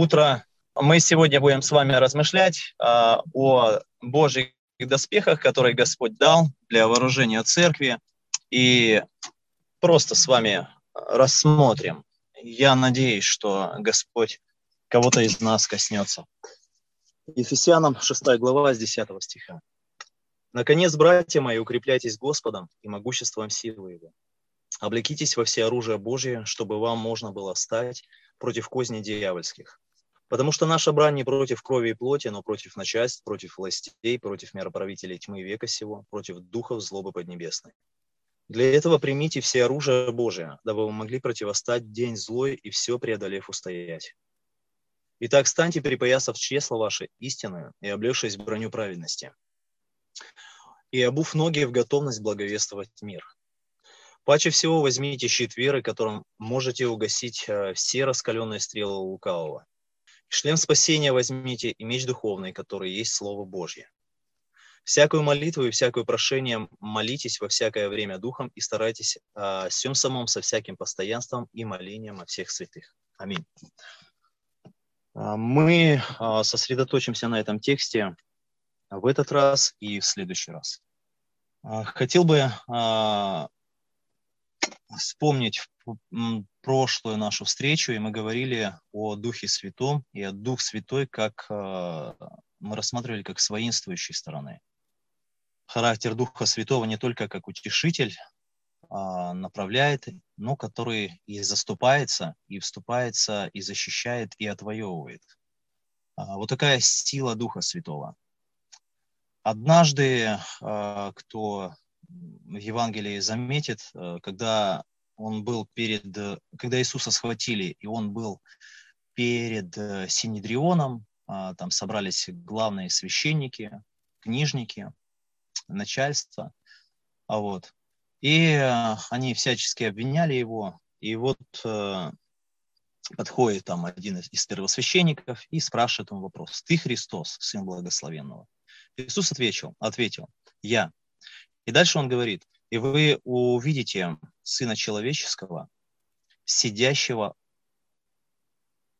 Утро. Мы сегодня будем с вами размышлять а, о Божьих доспехах, которые Господь дал для вооружения церкви. И просто с вами рассмотрим. Я надеюсь, что Господь кого-то из нас коснется. Ефесянам 6 глава с 10 стиха. «Наконец, братья мои, укрепляйтесь Господом и могуществом силы Его. Облекитесь во все оружие Божие, чтобы вам можно было стать против козней дьявольских. Потому что наша брань не против крови и плоти, но против начальств, против властей, против мироправителей тьмы века сего, против духов злобы поднебесной. Для этого примите все оружие Божие, дабы вы могли противостать день злой и все преодолев устоять. Итак, станьте, перепоясав чресло ваше истинную и облегшись броню праведности, и обув ноги в готовность благовествовать мир – Паче всего возьмите щит веры, которым можете угасить э, все раскаленные стрелы лукавого. Шлем спасения возьмите и меч духовный, который есть Слово Божье. Всякую молитву и всякое прошение молитесь во всякое время духом и старайтесь о всем самом со всяким постоянством и молением о всех святых. Аминь. А, мы а, сосредоточимся на этом тексте в этот раз и в следующий раз. А, хотел бы вспомнить прошлую нашу встречу, и мы говорили о Духе Святом, и о Дух Святой, как э, мы рассматривали как с стороны. Характер Духа Святого не только как утешитель а, направляет, но который и заступается, и вступается, и защищает, и отвоевывает. А, вот такая сила Духа Святого. Однажды, а, кто в Евангелии заметит, э, когда он был перед, когда Иисуса схватили, и он был перед э, Синедрионом, а, там собрались главные священники, книжники, начальство, а вот. И э, они всячески обвиняли его, и вот подходит там один из первосвященников и спрашивает ему вопрос. Ты Христос, Сын Благословенного? Иисус ответил, ответил, я. И дальше он говорит, и вы увидите Сына Человеческого, сидящего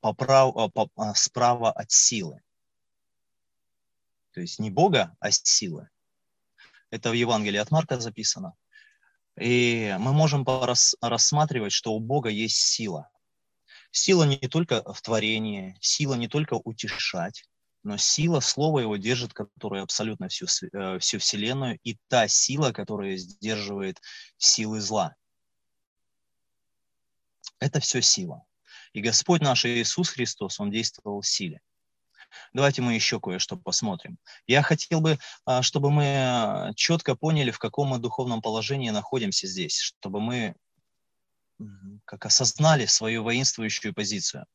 поправ, а, по, а, справа от силы. То есть не Бога, а силы. Это в Евангелии от Марка записано. И мы можем рассматривать, что у Бога есть сила. Сила не только в творении, сила не только утешать, но сила слова его держит, которая абсолютно всю, э, всю Вселенную, и та сила, которая сдерживает силы зла. Это все сила. И Господь наш Иисус Христос, Он действовал в силе. Давайте мы еще кое-что посмотрим. Я хотел бы, а, чтобы мы четко поняли, в каком мы духовном положении находимся здесь, чтобы мы как осознали свою воинствующую позицию.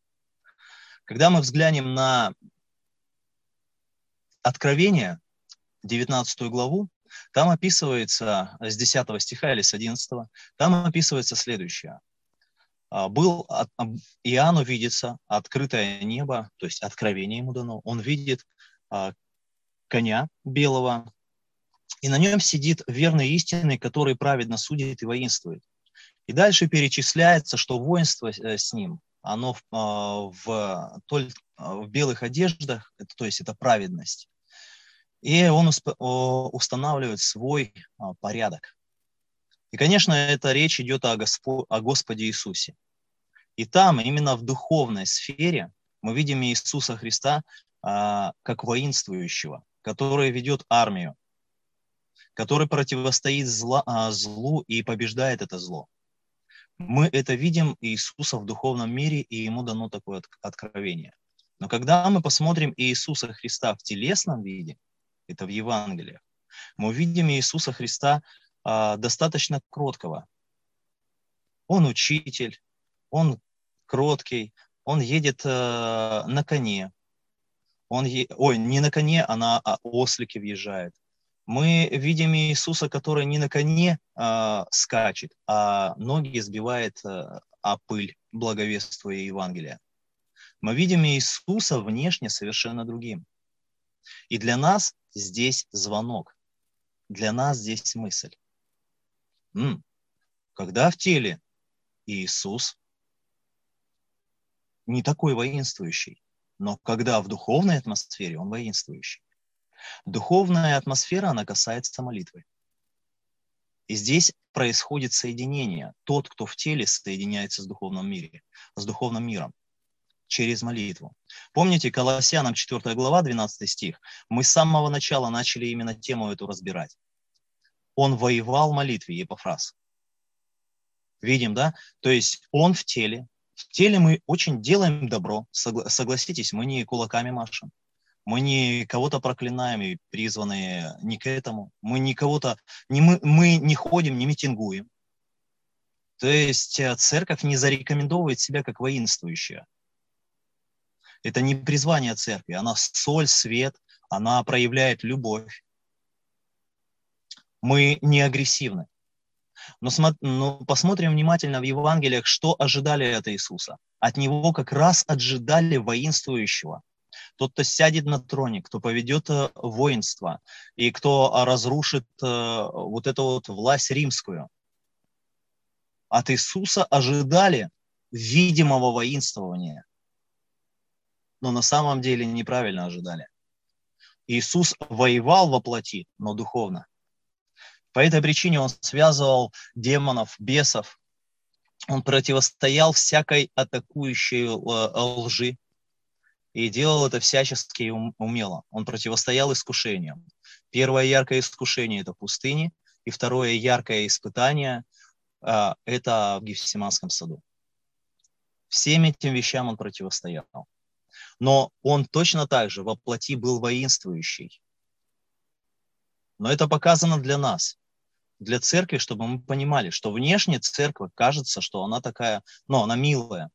Когда мы взглянем на Откровение, 19 главу, там описывается с 10 стиха или с 11, там описывается следующее. А, был, Иоанну видится открытое небо, то есть откровение ему дано. Он видит а, коня белого, и на нем сидит верный истинный, который праведно судит и воинствует. И дальше перечисляется, что воинство э, с ним, оно в, а, в, в белых одеждах, то есть это праведность и он устанавливает свой порядок. И, конечно, эта речь идет о, Госпо, о Господе Иисусе. И там, именно в духовной сфере, мы видим Иисуса Христа а, как воинствующего, который ведет армию, который противостоит зла, а, злу и побеждает это зло. Мы это видим Иисуса в духовном мире, и ему дано такое откровение. Но когда мы посмотрим Иисуса Христа в телесном виде, это в Евангелиях, мы увидим Иисуса Христа достаточно кроткого. Он учитель, он кроткий, он едет а, на коне, он, е... ой, не на коне, а на а ослике въезжает. Мы видим Иисуса, который не на коне а, скачет, а ноги сбивает а, пыль, благовествуя Евангелие. Мы видим Иисуса внешне совершенно другим. И для нас здесь звонок, для нас здесь мысль. Когда в теле Иисус, не такой воинствующий. Но когда в духовной атмосфере, он воинствующий. Духовная атмосфера, она касается молитвы. И здесь происходит соединение. Тот, кто в теле, соединяется с духовным миром, с духовным миром через молитву. Помните, Колоссянам 4 глава, 12 стих, мы с самого начала начали именно тему эту разбирать. Он воевал в молитве, Епофраз. Видим, да? То есть он в теле. В теле мы очень делаем добро. Согласитесь, мы не кулаками машем. Мы не кого-то проклинаем и призваны не к этому. Мы не кого-то, не мы, мы не ходим, не митингуем. То есть э, церковь не зарекомендовывает себя как воинствующая. Это не призвание церкви, она соль, свет, она проявляет любовь. Мы не агрессивны. Но, но посмотрим внимательно в Евангелиях, что ожидали от Иисуса. От Него как раз ожидали воинствующего. Тот, кто сядет на троне, кто поведет э, воинство и кто разрушит э, вот эту вот власть римскую. От Иисуса ожидали видимого воинствования, но на самом деле неправильно ожидали. Иисус воевал во плоти, но духовно. По этой причине он связывал демонов, бесов. Он противостоял всякой атакующей э, лжи и делал это всячески и умело. Он противостоял искушениям. Первое яркое искушение – это пустыни, и второе яркое испытание э, – это в Гефсиманском саду. Всем этим вещам он противостоял. Но он точно так же во плоти был воинствующий. Но это показано для нас для церкви, чтобы мы понимали, что внешне церковь кажется, что она такая, ну, она милая,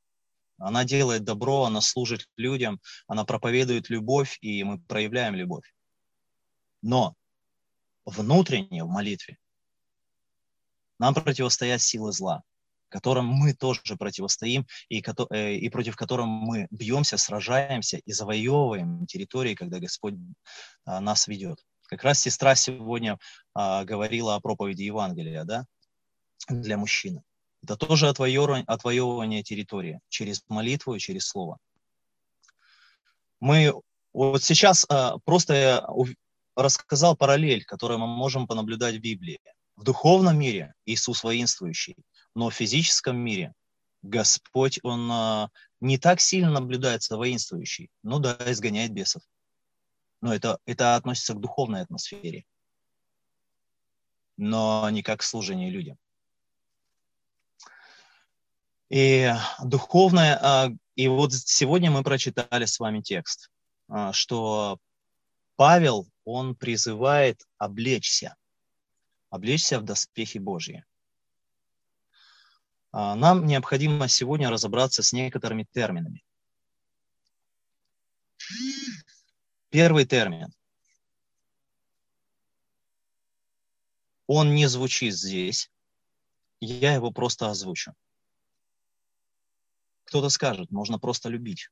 она делает добро, она служит людям, она проповедует любовь, и мы проявляем любовь. Но внутренне в молитве нам противостоят силы зла, которым мы тоже противостоим и, э, и против которых мы бьемся, сражаемся и завоевываем территории, когда Господь а, нас ведет. Как раз сестра сегодня а, говорила о проповеди Евангелия, да, для мужчины. Это тоже отвоевывание, отвоевывание территории через молитву и через слово. Мы вот сейчас а, просто рассказал параллель, которую мы можем понаблюдать в Библии. В духовном мире Иисус воинствующий, но в физическом мире Господь, Он а, не так сильно наблюдается воинствующий, ну да, изгоняет бесов но это, это относится к духовной атмосфере, но не как служение людям. И духовное, а, и вот сегодня мы прочитали с вами текст, а, что Павел, он призывает облечься, облечься в доспехи Божьи. А, нам необходимо сегодня разобраться с некоторыми терминами. Первый термин. Он не звучит здесь. Я его просто озвучу. Кто-то скажет, можно просто любить.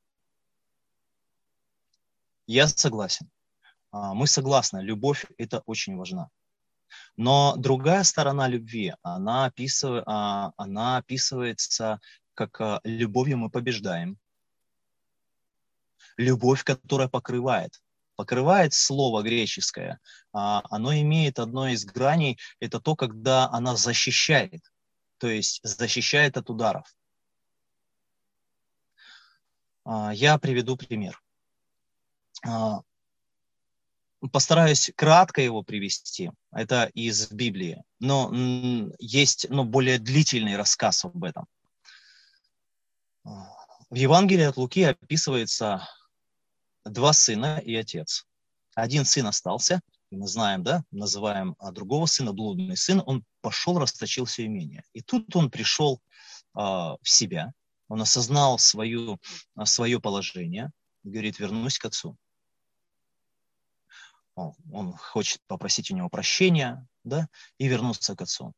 Я согласен. А, мы согласны, любовь – это очень важно. Но другая сторона любви, она, описывает, а, она описывается как а, любовью мы побеждаем. Любовь, которая покрывает покрывает слово греческое, а, оно имеет одно из граней, это то, когда она защищает, то есть защищает от ударов. А, я приведу пример. А, постараюсь кратко его привести. Это из Библии. Но есть ну, более длительный рассказ об этом. В Евангелии от Луки описывается два сына и отец. Один сын остался, мы знаем, да, называем а другого сына блудный сын, он пошел, расточил все имение. И тут он пришел а, в себя, он осознал свою, а, свое положение, говорит, вернусь к отцу. Он, хочет попросить у него прощения, да, и вернуться к отцу.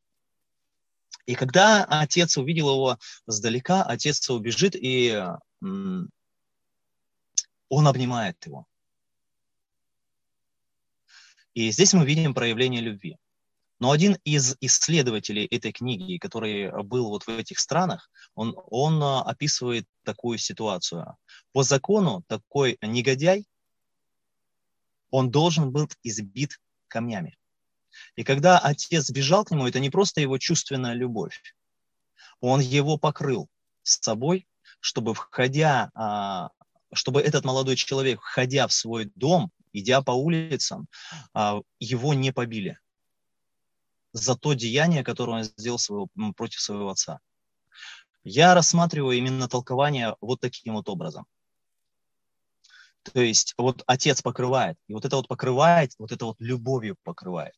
И когда отец увидел его сдалека, отец убежит и он обнимает его. И здесь мы видим проявление любви. Но один из исследователей этой книги, который был вот в этих странах, он, он а, описывает такую ситуацию. По закону такой негодяй, он должен был избит камнями. И когда отец бежал к нему, это не просто его чувственная любовь. Он его покрыл с собой, чтобы входя, а, чтобы этот молодой человек, входя в свой дом, идя по улицам, а, его не побили за то деяние, которое он сделал своего, против своего отца. Я рассматриваю именно толкование вот таким вот образом. То есть вот отец покрывает, и вот это вот покрывает, вот это вот любовью покрывает.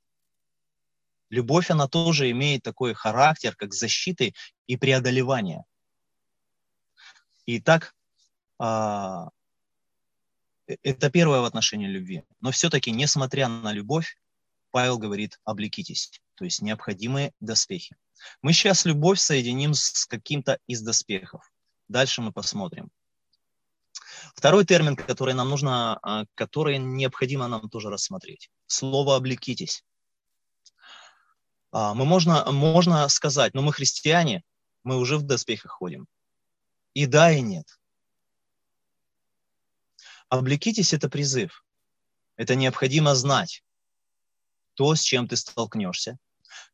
Любовь, она тоже имеет такой характер, как защиты и преодолевания. Итак, а, э, это первое в отношении любви. Но все-таки, несмотря на любовь, Павел говорит, облекитесь, то есть необходимые доспехи. Мы сейчас любовь соединим с каким-то из доспехов. Дальше мы посмотрим. Второй термин, который нам нужно, а, который необходимо нам тоже рассмотреть. Слово «облекитесь». А, мы можно, можно сказать, но мы христиане, мы уже в доспехах ходим. И да, и нет. Облекитесь – это призыв. Это необходимо знать то, с чем ты столкнешься.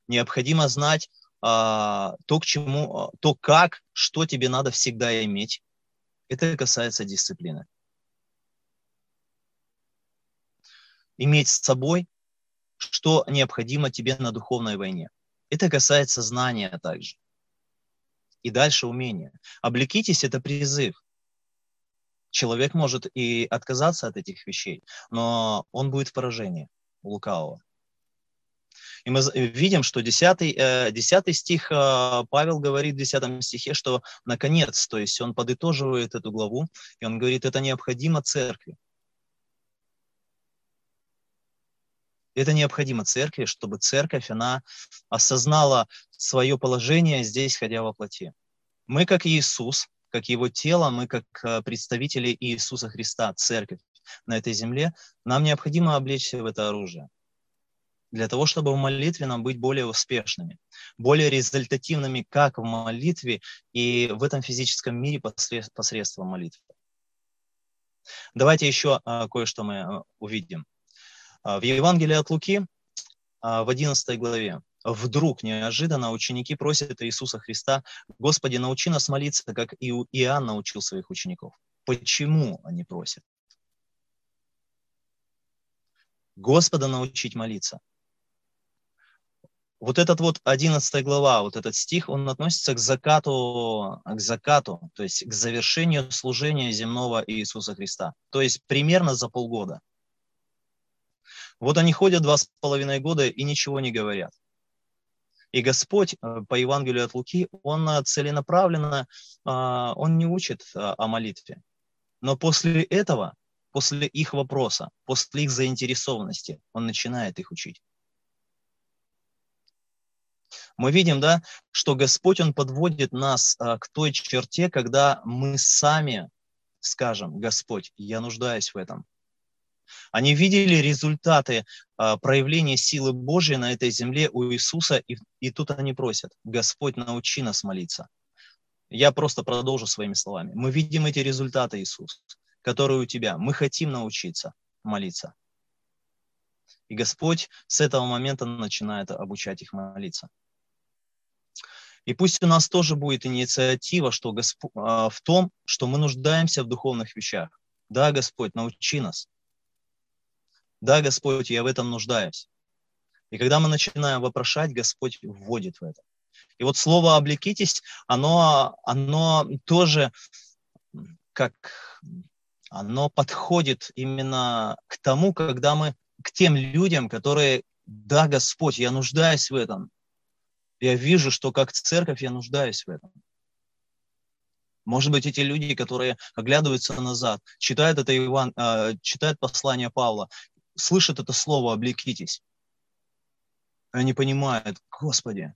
Необходимо знать а, то, к чему, а, то, как, что тебе надо всегда иметь. Это касается дисциплины. Иметь с собой, что необходимо тебе на духовной войне. Это касается знания также. И дальше умения. Облекитесь – это призыв. Человек может и отказаться от этих вещей, но он будет в поражении у лукавого. И мы видим, что 10, 10 э, стих э, Павел говорит в 10 стихе, что наконец, то есть он подытоживает эту главу, и он говорит, это необходимо церкви. Это необходимо церкви, чтобы церковь, она осознала свое положение здесь, ходя во плоти. Мы, как Иисус, как Его тело, мы, как э, представители Иисуса Христа, церковь на этой земле, нам необходимо облечься в это оружие для того, чтобы в молитве нам быть более успешными, более результативными как в молитве и в этом физическом мире посредством молитвы. Давайте еще а, кое-что мы а, увидим. В Евангелии от Луки в 11 главе вдруг неожиданно ученики просят Иисуса Христа, «Господи, научи нас молиться, как и Иоанн научил своих учеников». Почему они просят? Господа научить молиться вот этот вот 11 глава, вот этот стих, он относится к закату, к закату, то есть к завершению служения земного Иисуса Христа. То есть примерно за полгода. Вот они ходят два с половиной года и ничего не говорят. И Господь э, по Евангелию от Луки, Он э, целенаправленно, а, Он не учит э, о молитве. Но после этого, после их вопроса, после их заинтересованности, Он начинает их учить мы видим, да, что Господь, Он подводит нас к той черте, когда мы сами скажем, Господь, я нуждаюсь в этом. Они видели результаты а, проявления силы Божьей на этой земле у Иисуса, и, и тут они просят, Господь, научи нас молиться. Я просто продолжу своими словами. Мы видим эти результаты, Иисус, которые у Тебя. Мы хотим научиться молиться. И Господь с этого момента начинает обучать их молиться. И пусть у нас тоже будет инициатива что Госп... А, в том, что мы нуждаемся в духовных вещах. Да, Господь, научи нас. Да, Господь, я в этом нуждаюсь. И когда мы начинаем вопрошать, Господь вводит в это. И вот слово «облекитесь», оно, оно тоже как оно подходит именно к тому, когда мы, к тем людям, которые, да, Господь, я нуждаюсь в этом, я вижу, что как церковь я нуждаюсь в этом. Может быть, эти люди, которые оглядываются назад, читают это Иван, э, читают послание Павла, слышат это слово «облекитесь». Они понимают, Господи,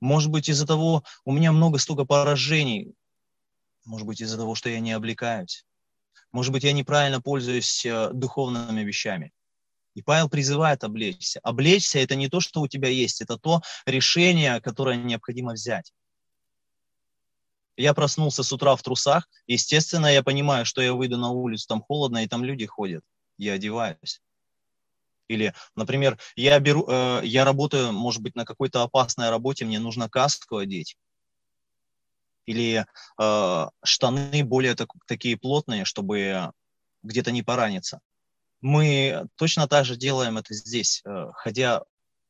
может быть, из-за того, у меня много столько поражений, может быть, из-за того, что я не облекаюсь, может быть, я неправильно пользуюсь э, духовными вещами. И Павел призывает облечься. Облечься – это не то, что у тебя есть, это то решение, которое необходимо взять. Я проснулся с утра в трусах. Естественно, я понимаю, что я выйду на улицу, там холодно, и там люди ходят. Я одеваюсь. Или, например, я, беру, э, я работаю, может быть, на какой-то опасной работе, мне нужно каску одеть. Или э, штаны более так, такие плотные, чтобы где-то не пораниться. Мы точно так же делаем это здесь, э, ходя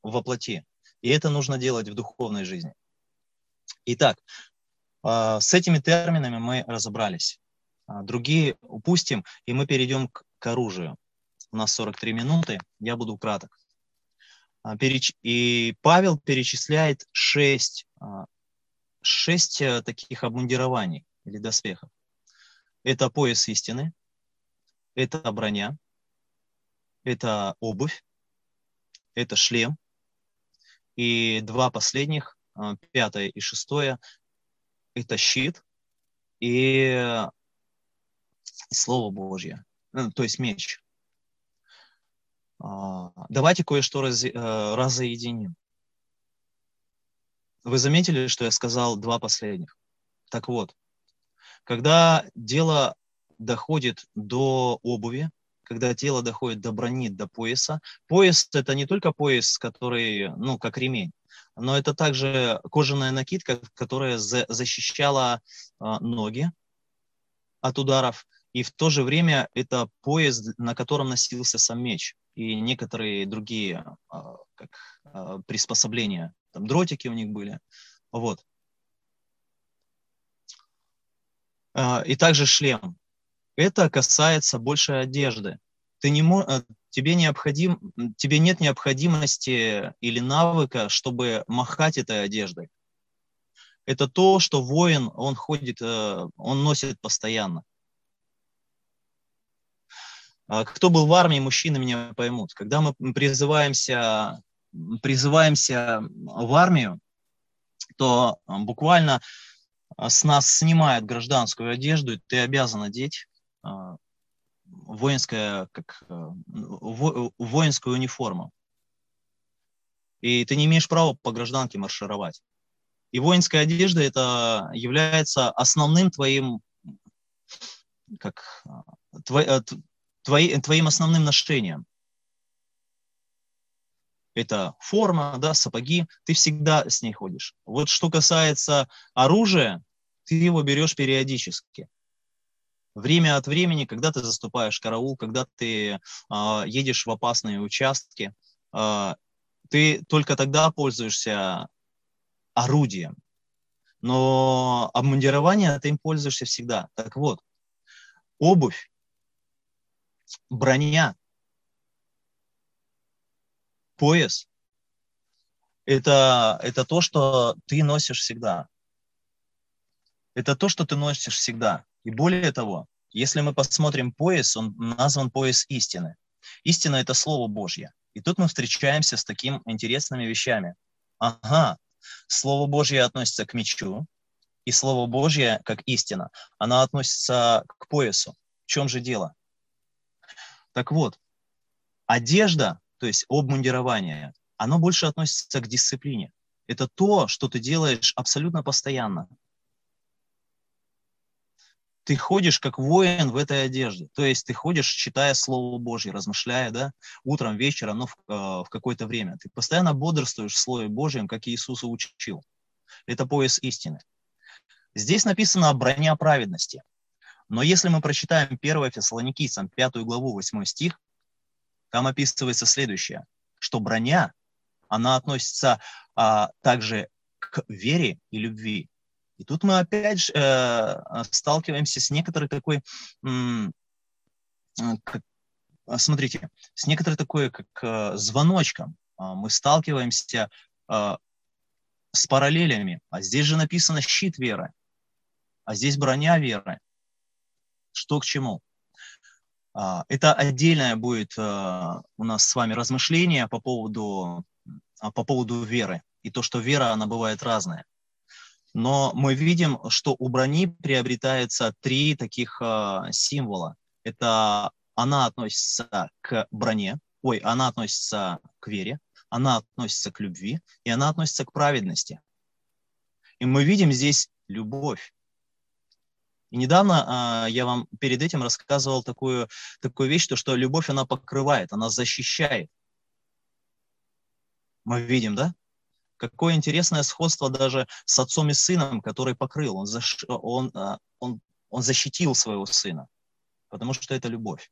во плоти. И это нужно делать в духовной жизни. Итак, э, с этими терминами мы разобрались. А другие упустим, и мы перейдем к, к оружию. У нас 43 минуты, я буду краток. А, и Павел перечисляет шесть, а, шесть э, таких обмундирований или доспехов. Это пояс истины, это броня, это обувь, это шлем. И два последних, а, пятое и шестое, это щит и Слово Божье, ну, то есть меч. А, давайте кое-что раз, э, разоединим. Вы заметили, что я сказал два последних? Так вот, когда дело доходит до обуви, когда тело доходит до брони, до пояса. Пояс – это не только пояс, который, ну, как ремень, но это также кожаная накидка, которая за, защищала а, ноги от ударов, и в то же время это пояс, на котором носился сам меч и некоторые другие а, как, а, приспособления. Там дротики у них были. Вот. А, и также шлем. Это касается больше одежды. Ты не мо... тебе, необходим... тебе нет необходимости или навыка, чтобы махать этой одеждой. Это то, что воин, он ходит, э, он носит постоянно. А кто был в армии, мужчины меня поймут. Когда мы призываемся, призываемся в армию, то а, буквально а, с нас снимают гражданскую одежду, и ты обязан одеть воинская, как, во, воинскую униформу. И ты не имеешь права по гражданке маршировать. И воинская одежда это является основным твоим, как, твой, твои, твоим основным ношением. Это форма, да, сапоги, ты всегда с ней ходишь. Вот что касается оружия, ты его берешь периодически. Время от времени, когда ты заступаешь караул, когда ты э, едешь в опасные участки, э, ты только тогда пользуешься орудием. Но обмундирование ты им пользуешься всегда. Так вот, обувь броня, пояс – это, это то, что ты носишь всегда. Это то, что ты носишь всегда. И более того, если мы посмотрим пояс, он назван пояс истины. Истина – это Слово Божье. И тут мы встречаемся с такими интересными вещами. Ага, Слово Божье относится к мечу, и Слово Божье, как истина, она относится к поясу. В чем же дело? Так вот, одежда, то есть обмундирование, оно больше относится к дисциплине. Это то, что ты делаешь абсолютно постоянно. Ты ходишь как воин в этой одежде. То есть ты ходишь, читая Слово Божье, размышляя, да, утром, вечером, ну, в, э, в какое-то время. Ты постоянно бодрствуешь в Слове Божьем, как Иисус учил. Это пояс истины. Здесь написано броня праведности – но если мы прочитаем 1 Фессалоникийцам 5 главу 8 стих, там описывается следующее, что броня, она относится а, также к вере и любви. И тут мы опять же э, сталкиваемся с некоторой такой, м, как, смотрите, с некоторой такой как э, звоночком. А, мы сталкиваемся э, с параллелями. А здесь же написано щит веры, а здесь броня веры что к чему. А, это отдельное будет а, у нас с вами размышление по поводу, а, по поводу веры. И то, что вера, она бывает разная. Но мы видим, что у брони приобретается три таких символа. Это она относится к броне, ой, она относится к вере, она относится к любви, и она относится к праведности. И мы видим здесь любовь. И недавно а, я вам перед этим рассказывал такую, такую вещь, то, что любовь, она покрывает, она защищает. Мы видим, да? Какое интересное сходство даже с отцом и сыном, который покрыл. Он, защ... он, а, он, он защитил своего сына, потому что это любовь.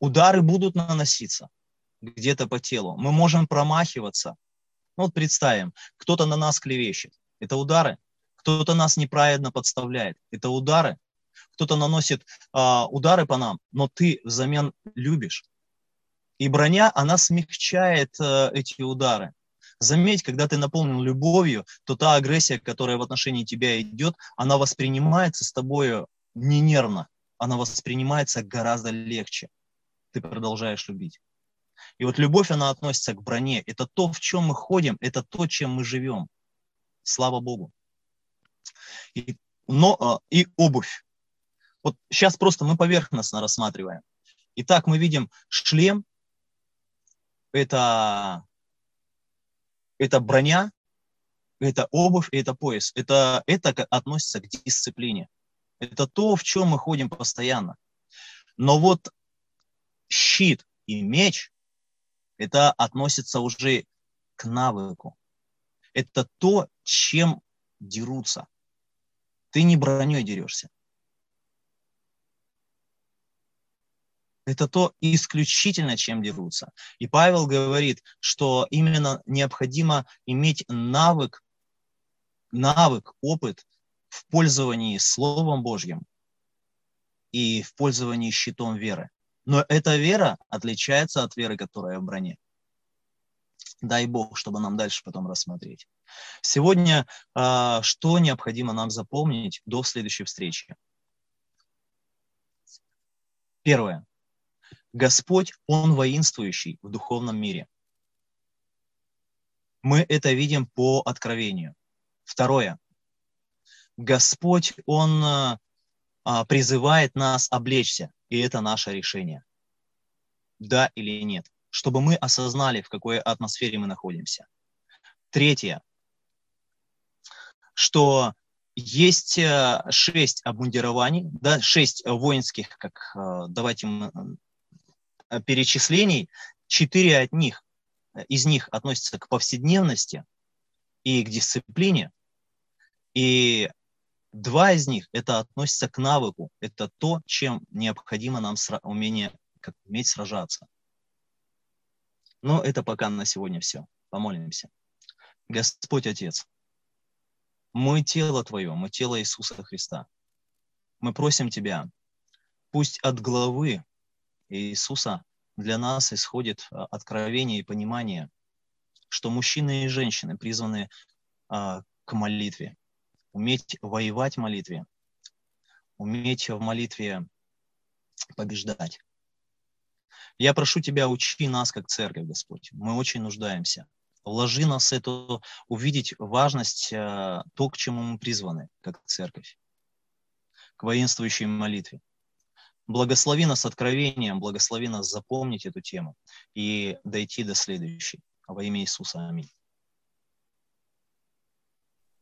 Удары будут наноситься где-то по телу. Мы можем промахиваться. Ну, вот представим, кто-то на нас клевещет. Это удары. Кто-то нас неправильно подставляет. Это удары. Кто-то наносит а, удары по нам, но ты взамен любишь. И броня, она смягчает а, эти удары. Заметь, когда ты наполнен любовью, то та агрессия, которая в отношении тебя идет, она воспринимается с тобой не нервно, она воспринимается гораздо легче. Ты продолжаешь любить. И вот любовь, она относится к броне. Это то, в чем мы ходим, это то, чем мы живем. Слава Богу. И, но, а, и обувь. Вот сейчас просто мы поверхностно рассматриваем. Итак, мы видим шлем, это, это броня, это обувь, это пояс. Это, это относится к дисциплине. Это то, в чем мы ходим постоянно. Но вот щит и меч, это относится уже к навыку. Это то, чем дерутся. Ты не броней дерешься. Это то исключительно, чем дерутся. И Павел говорит, что именно необходимо иметь навык, навык, опыт в пользовании Словом Божьим и в пользовании щитом веры. Но эта вера отличается от веры, которая в броне. Дай Бог, чтобы нам дальше потом рассмотреть. Сегодня э, что необходимо нам запомнить до следующей встречи? Первое. Господь, Он воинствующий в духовном мире. Мы это видим по откровению. Второе. Господь, Он а, призывает нас облечься, и это наше решение. Да или нет чтобы мы осознали, в какой атмосфере мы находимся. Третье, что есть э, шесть обмундирований, да, шесть воинских, как э, давайте э, перечислений, четыре от них, из них относятся к повседневности и к дисциплине, и два из них это относится к навыку, это то, чем необходимо нам умение, как уметь сражаться. Но это пока на сегодня все. Помолимся. Господь Отец, мы тело Твое, мы тело Иисуса Христа. Мы просим Тебя, пусть от главы Иисуса для нас исходит а, откровение и понимание, что мужчины и женщины призваны а, к молитве, уметь воевать в молитве, уметь в молитве побеждать. Я прошу Тебя, учи нас как церковь, Господь. Мы очень нуждаемся. Вложи нас это, увидеть важность, э, то, к чему мы призваны, как церковь, к воинствующей молитве. Благослови нас откровением, благослови нас запомнить эту тему и дойти до следующей. Во имя Иисуса. Аминь.